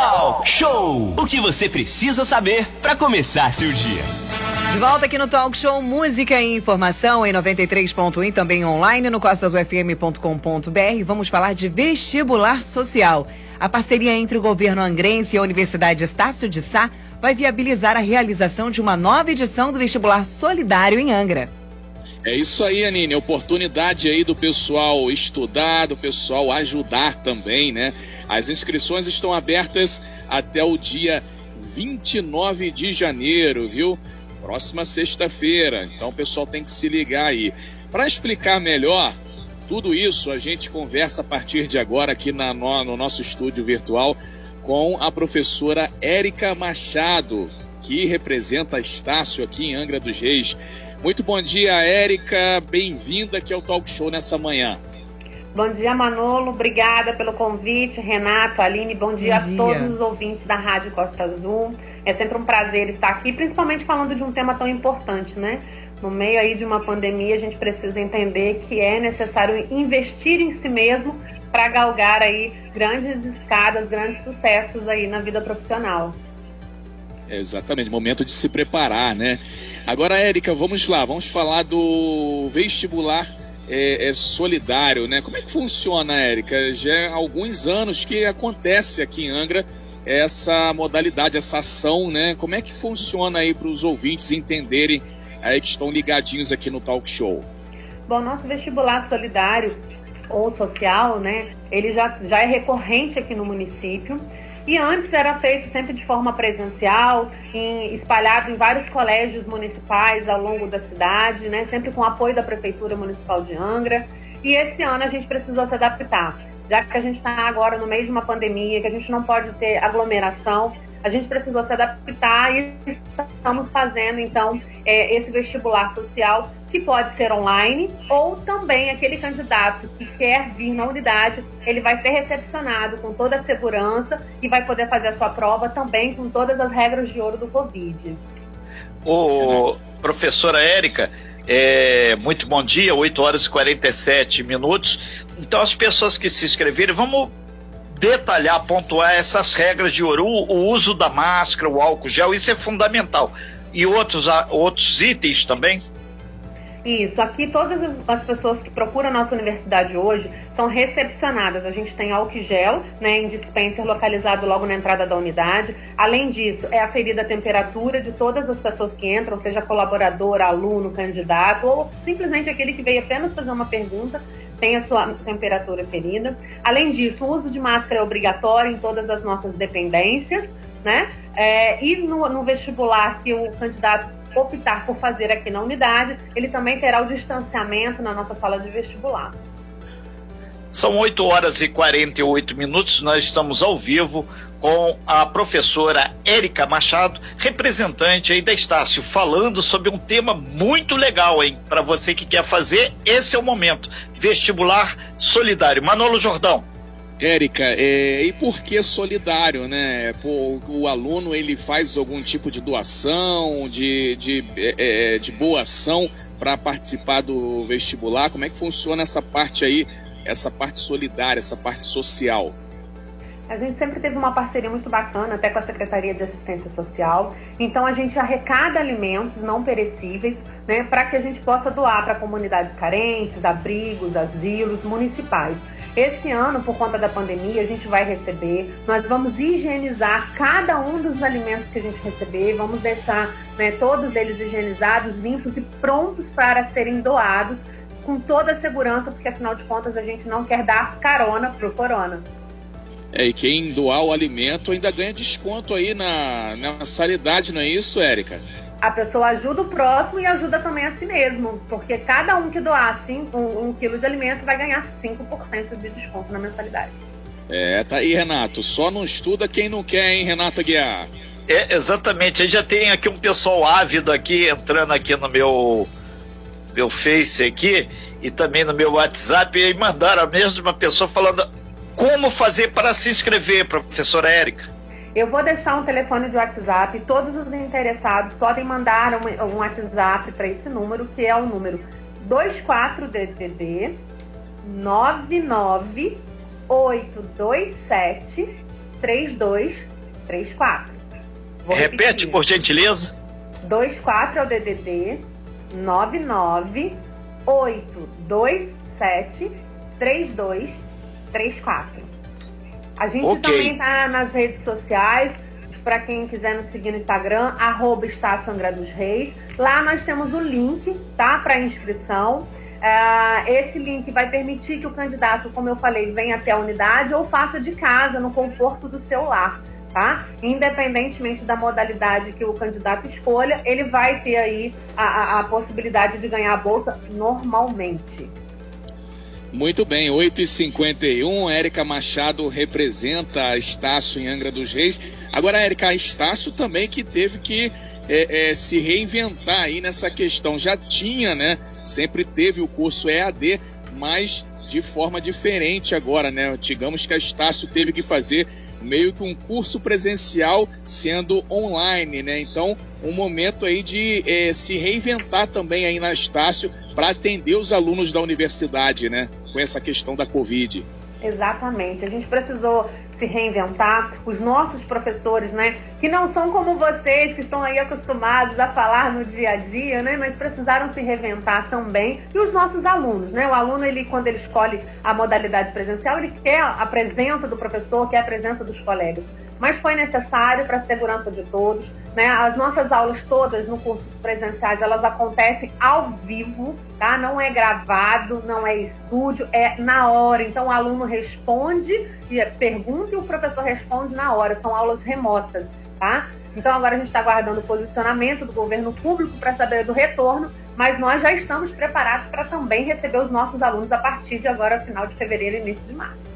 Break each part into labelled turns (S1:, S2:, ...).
S1: Talk Show! O que você precisa saber para começar seu dia.
S2: De volta aqui no Talk Show Música e Informação em 93.1 também online no costasufm.com.br. Vamos falar de vestibular social. A parceria entre o governo angrense e a Universidade Estácio de Sá vai viabilizar a realização de uma nova edição do vestibular solidário em Angra.
S3: É isso aí, Anine. Oportunidade aí do pessoal estudar, do pessoal ajudar também, né? As inscrições estão abertas até o dia 29 de janeiro, viu? próxima sexta-feira. Então o pessoal tem que se ligar aí. Para explicar melhor tudo isso, a gente conversa a partir de agora aqui na, no, no nosso estúdio virtual com a professora Érica Machado, que representa a Estácio aqui em Angra dos Reis. Muito bom dia, Érica. Bem-vinda aqui ao Talk Show nessa manhã.
S4: Bom dia, Manolo. Obrigada pelo convite. Renato, Aline, bom dia, bom dia. a todos os ouvintes da Rádio Costa Azul. É sempre um prazer estar aqui, principalmente falando de um tema tão importante, né? No meio aí de uma pandemia, a gente precisa entender que é necessário investir em si mesmo para galgar aí grandes escadas, grandes sucessos aí na vida profissional.
S3: Exatamente, momento de se preparar, né? Agora, Érica, vamos lá, vamos falar do vestibular é, é solidário, né? Como é que funciona, Érica? Já há alguns anos que acontece aqui em Angra essa modalidade, essa ação, né? Como é que funciona aí para os ouvintes entenderem aí que estão ligadinhos aqui no Talk Show?
S4: Bom, nosso vestibular solidário ou social, né? Ele já, já é recorrente aqui no município. E antes era feito sempre de forma presencial, em, espalhado em vários colégios municipais ao longo da cidade, né? Sempre com apoio da Prefeitura Municipal de Angra. E esse ano a gente precisou se adaptar já que a gente está agora no meio de uma pandemia, que a gente não pode ter aglomeração, a gente precisou se adaptar e estamos fazendo então é, esse vestibular social que pode ser online ou também aquele candidato que quer vir na unidade, ele vai ser recepcionado com toda a segurança e vai poder fazer a sua prova também com todas as regras de ouro do Covid.
S5: Ô, professora Érica, é, muito bom dia, 8 horas e 47 minutos. Então, as pessoas que se inscreverem, vamos detalhar, pontuar essas regras de ouro, o uso da máscara, o álcool gel, isso é fundamental. E outros, outros itens também?
S4: Isso, aqui todas as, pessoas que procuram a nossa universidade hoje são recepcionadas. A gente tem álcool gel, né, em dispenser localizado logo na entrada da unidade. Além disso, é aferida a temperatura de todas as pessoas que entram, seja colaborador, aluno, candidato, ou simplesmente aquele que veio apenas fazer uma pergunta tem a sua temperatura ferida. Além disso, o uso de máscara é obrigatório em todas as nossas dependências, né? É, e no, no vestibular que o candidato optar por fazer aqui na unidade, ele também terá o distanciamento na nossa sala de vestibular.
S5: São 8 horas e 48 minutos, nós estamos ao vivo com a professora Érica Machado, representante aí da Estácio, falando sobre um tema muito legal, hein? Para você que quer fazer, esse é o momento. Vestibular solidário. Manolo Jordão.
S3: Érica, é, e por que solidário, né? Por, o aluno ele faz algum tipo de doação, de, de, é, é de boa ação para participar do vestibular? Como é que funciona essa parte aí, essa parte solidária, essa parte social?
S4: A gente sempre teve uma parceria muito bacana, até com a Secretaria de Assistência Social. Então a gente arrecada alimentos não perecíveis, né, para que a gente possa doar para comunidades carentes, abrigos, asilos municipais. Esse ano, por conta da pandemia, a gente vai receber, nós vamos higienizar cada um dos alimentos que a gente receber, vamos deixar né, todos eles higienizados, limpos e prontos para serem doados com toda a segurança, porque afinal de contas a gente não quer dar carona pro corona.
S3: É, e quem doar o alimento ainda ganha desconto aí na, na mensalidade, não é isso, Érica?
S4: A pessoa ajuda o próximo e ajuda também a si mesmo, porque cada um que doar cinco, um, um quilo de alimento vai ganhar 5% de desconto na mensalidade.
S3: É, tá aí, Renato. Só não estuda quem não quer, hein, Renato Aguiar?
S5: É, exatamente. Eu já tem aqui um pessoal ávido aqui entrando aqui no meu meu Face aqui e também no meu WhatsApp e mandaram a mesma pessoa falando como fazer para se inscrever, professora Érica?
S4: Eu vou deixar um telefone de WhatsApp. Todos os interessados podem mandar um, um WhatsApp para esse número, que é o número 24DDD 99827 3234.
S5: Vou Repete, repetir. por gentileza.
S4: 24 é o DDD 99827 3234. A gente okay. também está nas redes sociais, para quem quiser nos seguir no Instagram, arroba Estácio Angra dos Reis. Lá nós temos o link, tá? Para inscrição. Uh, esse link vai permitir que o candidato, como eu falei, venha até a unidade ou faça de casa, no conforto do seu lar. Tá? Independentemente da modalidade que o candidato escolha, ele vai ter aí a, a, a possibilidade de ganhar a bolsa normalmente.
S3: Muito bem, 8h51, Érica Machado representa a Estácio em Angra dos Reis. Agora, Érica, a Estácio também que teve que é, é, se reinventar aí nessa questão. Já tinha, né? Sempre teve o curso EAD, mas de forma diferente agora, né? Digamos que a Estácio teve que fazer meio que um curso presencial sendo online, né? Então, um momento aí de é, se reinventar também aí na Estácio para atender os alunos da universidade, né? Com essa questão da Covid.
S4: Exatamente. A gente precisou se reinventar. Os nossos professores, né, que não são como vocês, que estão aí acostumados a falar no dia a dia, né, mas precisaram se reinventar também. E os nossos alunos, né? O aluno, ele, quando ele escolhe a modalidade presencial, ele quer a presença do professor, quer a presença dos colegas mas foi necessário para a segurança de todos. Né? As nossas aulas todas no curso presenciais, elas acontecem ao vivo, tá? Não é gravado, não é estúdio, é na hora. Então o aluno responde e pergunta e o professor responde na hora. São aulas remotas, tá? Então agora a gente está aguardando o posicionamento do governo público para saber do retorno, mas nós já estamos preparados para também receber os nossos alunos a partir de agora, final de fevereiro e início de março.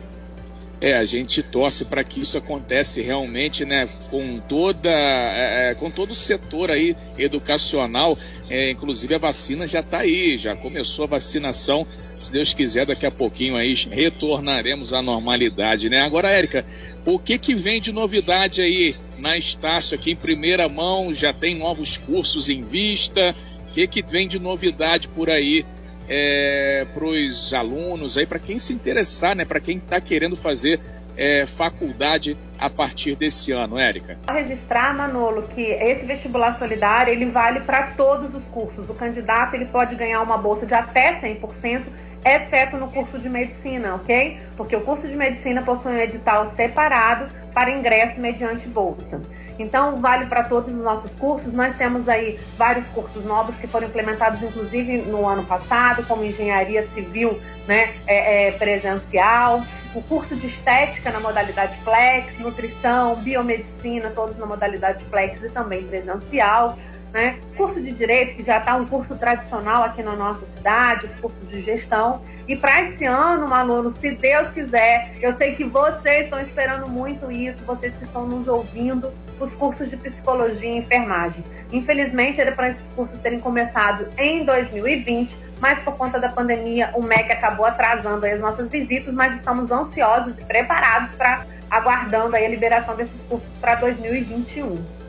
S3: É, a gente torce para que isso acontece realmente, né, com toda, é, é, com todo o setor aí educacional. É, inclusive a vacina já está aí, já começou a vacinação. Se Deus quiser, daqui a pouquinho aí retornaremos à normalidade, né? Agora, Érica, o que que vem de novidade aí na Estácio aqui em primeira mão? Já tem novos cursos em vista? O que que vem de novidade por aí é, para os alunos, aí para quem se interessar, né, para quem está querendo fazer é, faculdade a partir desse ano, Érica?
S4: Registrar, Manolo, que esse vestibular solidário ele vale para todos os cursos. O candidato ele pode ganhar uma bolsa de até 100%, exceto no curso de medicina, ok? Porque o curso de medicina possui um edital separado para ingresso mediante bolsa. Então, vale para todos os nossos cursos. Nós temos aí vários cursos novos que foram implementados, inclusive, no ano passado, como engenharia civil né, é, é, presencial, o curso de estética na modalidade flex, nutrição, biomedicina, todos na modalidade flex e também presencial. Né? Curso de Direito, que já está um curso tradicional aqui na nossa cidade, os cursos de gestão. E para esse ano, aluno, se Deus quiser, eu sei que vocês estão esperando muito isso, vocês que estão nos ouvindo, os cursos de psicologia e enfermagem. Infelizmente, era para esses cursos terem começado em 2020, mas por conta da pandemia, o MEC acabou atrasando as nossas visitas, mas estamos ansiosos e preparados para aguardando a liberação desses cursos para 2021.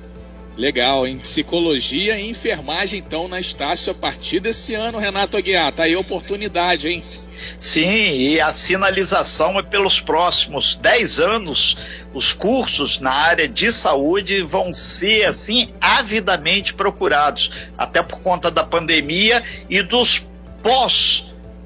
S3: Legal, em psicologia e enfermagem, então, na Estácio, a partir desse ano, Renato Aguiar. Tá aí a oportunidade, hein?
S5: Sim, e a sinalização é pelos próximos 10 anos. Os cursos na área de saúde vão ser, assim, avidamente procurados, até por conta da pandemia e dos pós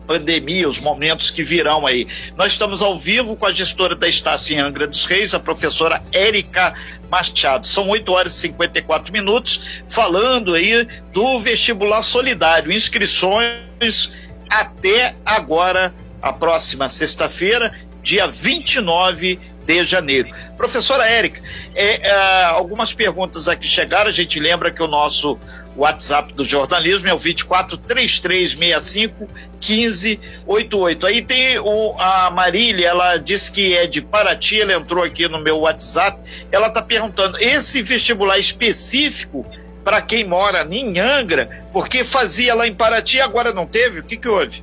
S5: pandemia, os momentos que virão aí. Nós estamos ao vivo com a gestora da Estácio em Angra dos Reis, a professora Érica Machado. São 8 horas e 54 minutos, falando aí do vestibular solidário. Inscrições até agora, a próxima sexta-feira, dia 29 de janeiro. Professora Érica, é, é, algumas perguntas aqui chegaram. A gente lembra que o nosso WhatsApp do jornalismo é o 243365 1588. Aí tem o, a Marília, ela disse que é de Paraty, ela entrou aqui no meu WhatsApp. Ela está perguntando: esse vestibular específico para quem mora em Angra, porque fazia lá em Paraty agora não teve? O que, que houve?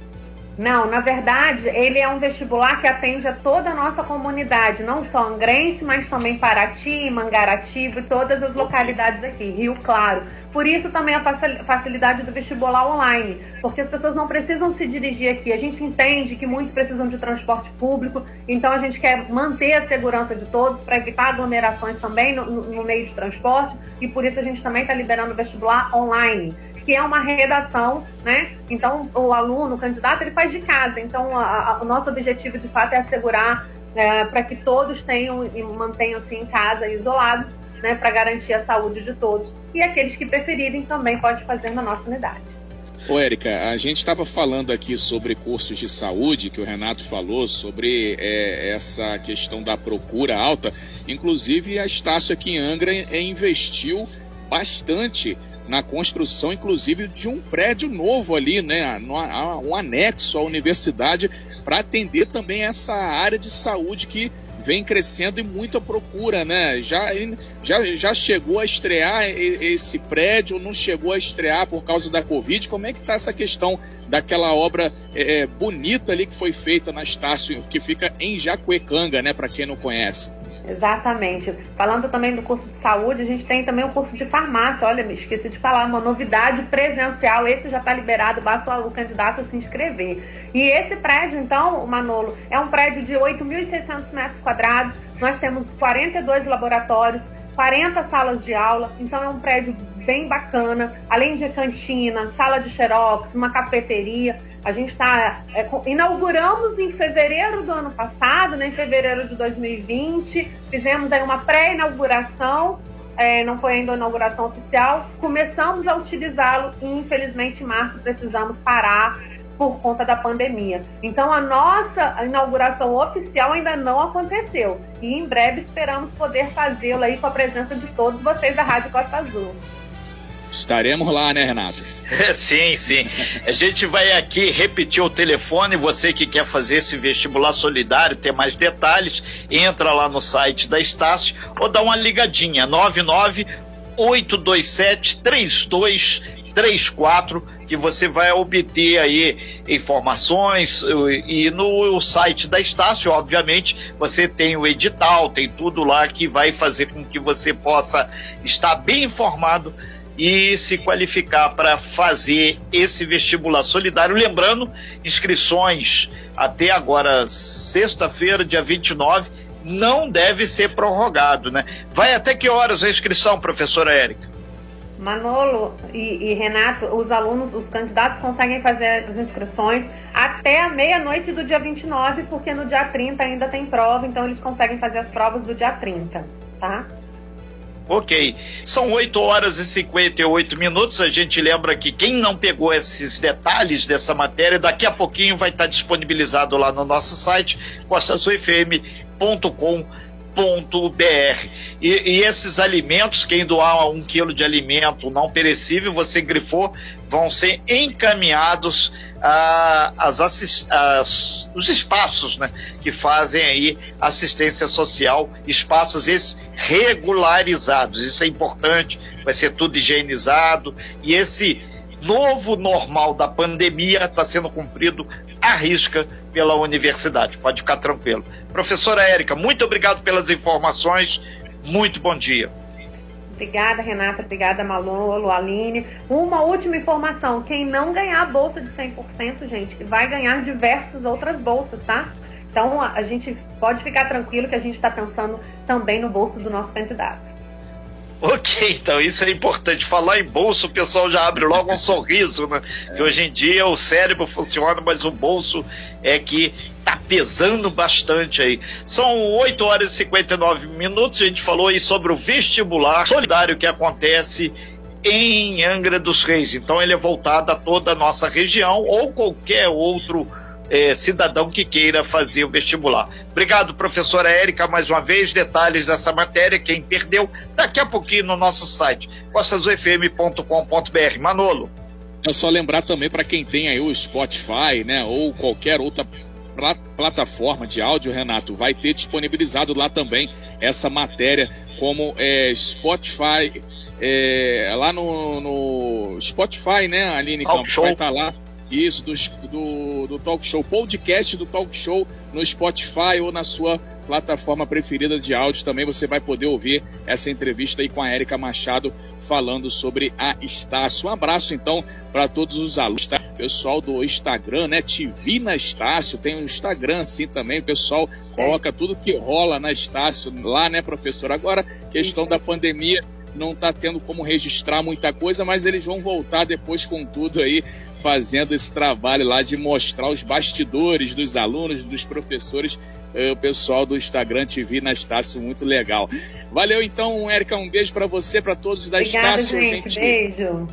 S4: Não, na verdade, ele é um vestibular que atende a toda a nossa comunidade, não só Angrense, mas também Paraty, Mangaratiba e todas as localidades aqui, Rio Claro. Por isso também a facilidade do vestibular online, porque as pessoas não precisam se dirigir aqui. A gente entende que muitos precisam de transporte público, então a gente quer manter a segurança de todos para evitar aglomerações também no, no, meio de transporte, e por isso a gente também está liberando o vestibular online que é uma redação, né? Então, o aluno, o candidato, ele faz de casa. Então, a, a, o nosso objetivo, de fato, é assegurar é, para que todos tenham e mantenham-se em casa, isolados, né? Para garantir a saúde de todos. E aqueles que preferirem também podem fazer na nossa unidade.
S3: Ô, Érica, a gente estava falando aqui sobre cursos de saúde, que o Renato falou, sobre é, essa questão da procura alta. Inclusive, a Estácio aqui em Angra investiu bastante na construção, inclusive, de um prédio novo ali, né? Um anexo à universidade para atender também essa área de saúde que vem crescendo e muita procura, né? Já, já, já chegou a estrear esse prédio, não chegou a estrear por causa da Covid? Como é que está essa questão daquela obra é, é, bonita ali que foi feita na Estácio, que fica em Jacuecanga, né? Para quem não conhece.
S4: Exatamente. Falando também do curso de saúde, a gente tem também o curso de farmácia. Olha, me esqueci de falar, uma novidade presencial. Esse já está liberado, basta o candidato se inscrever. E esse prédio, então, Manolo, é um prédio de 8.600 metros quadrados. Nós temos 42 laboratórios, 40 salas de aula. Então, é um prédio bem bacana. Além de cantina, sala de xerox, uma cafeteria. A gente está. É, inauguramos em fevereiro do ano passado, né, em fevereiro de 2020, fizemos aí uma pré-inauguração. É, não foi ainda a inauguração oficial, começamos a utilizá-lo e infelizmente em março precisamos parar por conta da pandemia. Então a nossa inauguração oficial ainda não aconteceu e em breve esperamos poder fazê-la aí com a presença de todos vocês da Rádio Costa Azul.
S3: Estaremos lá, né, Renato?
S5: sim, sim. A gente vai aqui repetir o telefone. Você que quer fazer esse vestibular solidário, ter mais detalhes, entra lá no site da Estácio ou dá uma ligadinha. 99 827 3234 que você vai obter aí informações e no site da Estácio, obviamente, você tem o edital, tem tudo lá que vai fazer com que você possa estar bem informado e se qualificar para fazer esse vestibular solidário. Lembrando, inscrições até agora, sexta-feira, dia 29, não deve ser prorrogado, né? Vai até que horas a inscrição, professora Érica?
S4: Manolo e, e, Renato, os alunos, os candidatos conseguem fazer as inscrições até a meia-noite do dia 29, porque no dia 30 ainda tem prova, então eles conseguem fazer as provas do dia 30, tá?
S5: Ok. São 8 horas e 58 minutos. A gente lembra que quem não pegou esses detalhes dessa matéria, daqui a pouquinho vai estar disponibilizado lá no nosso site, costasulfm.com.br. E, e, esses alimentos, quem doar um quilo de alimento não perecível, você grifou, vão ser encaminhados as, as, os espaços né, que fazem aí assistência social, espaços esses regularizados. Isso é importante, vai ser tudo higienizado e esse novo normal da pandemia está sendo cumprido à risca pela universidade. Pode ficar tranquilo. Professora Érica, muito obrigado pelas informações. Muito bom dia.
S4: Obrigada, Renata. Obrigada, Malolo, Aline. Uma última informação: quem não ganhar a bolsa de 100%, gente, vai ganhar diversas outras bolsas, tá? Então, a gente pode ficar tranquilo que a gente está pensando também no bolso do nosso candidato.
S5: Ok, então isso é importante. Falar em bolso, o pessoal já abre logo um sorriso, né? Que hoje em dia o cérebro funciona, mas o bolso é que tá pesando bastante aí. São 8 horas e 59 minutos. A gente falou aí sobre o vestibular solidário que acontece em Angra dos Reis. Então ele é voltado a toda a nossa região ou qualquer outro é, cidadão que queira fazer o vestibular. Obrigado, professora Érica, mais uma vez. Detalhes dessa matéria, quem perdeu, daqui a pouquinho no nosso site, costasufm.com.br. Manolo.
S3: É só lembrar também para quem tem aí o Spotify, né, ou qualquer outra plataforma de áudio, Renato, vai ter disponibilizado lá também essa matéria como é, Spotify, é, lá no, no, Spotify, né, Aline
S5: Campos,
S3: vai estar tá lá. Isso, do, do, do Talk Show, podcast do Talk Show no Spotify ou na sua plataforma preferida de áudio. Também você vai poder ouvir essa entrevista aí com a Érica Machado falando sobre a Estácio. Um abraço então para todos os alunos, tá? pessoal do Instagram, né? TV na Estácio, tem um Instagram assim também, o pessoal coloca tudo que rola na Estácio lá, né, professor? Agora, questão da pandemia, não está tendo como registrar muita coisa, mas eles vão voltar depois com tudo aí, fazendo esse trabalho lá de mostrar os bastidores dos alunos, dos professores, o pessoal do Instagram TV na Estácio, muito legal. Valeu então, Érica, um beijo para você, para todos da
S4: Obrigada,
S3: Estácio.
S4: Gente, gente. Beijo.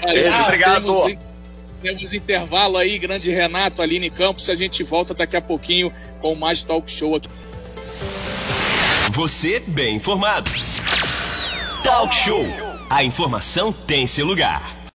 S5: Valeu, beijo, obrigado.
S3: Temos, temos intervalo aí, grande Renato, Aline Campos, a gente volta daqui a pouquinho com mais talk show aqui.
S1: Você bem informado. Talk Show. A informação tem seu lugar.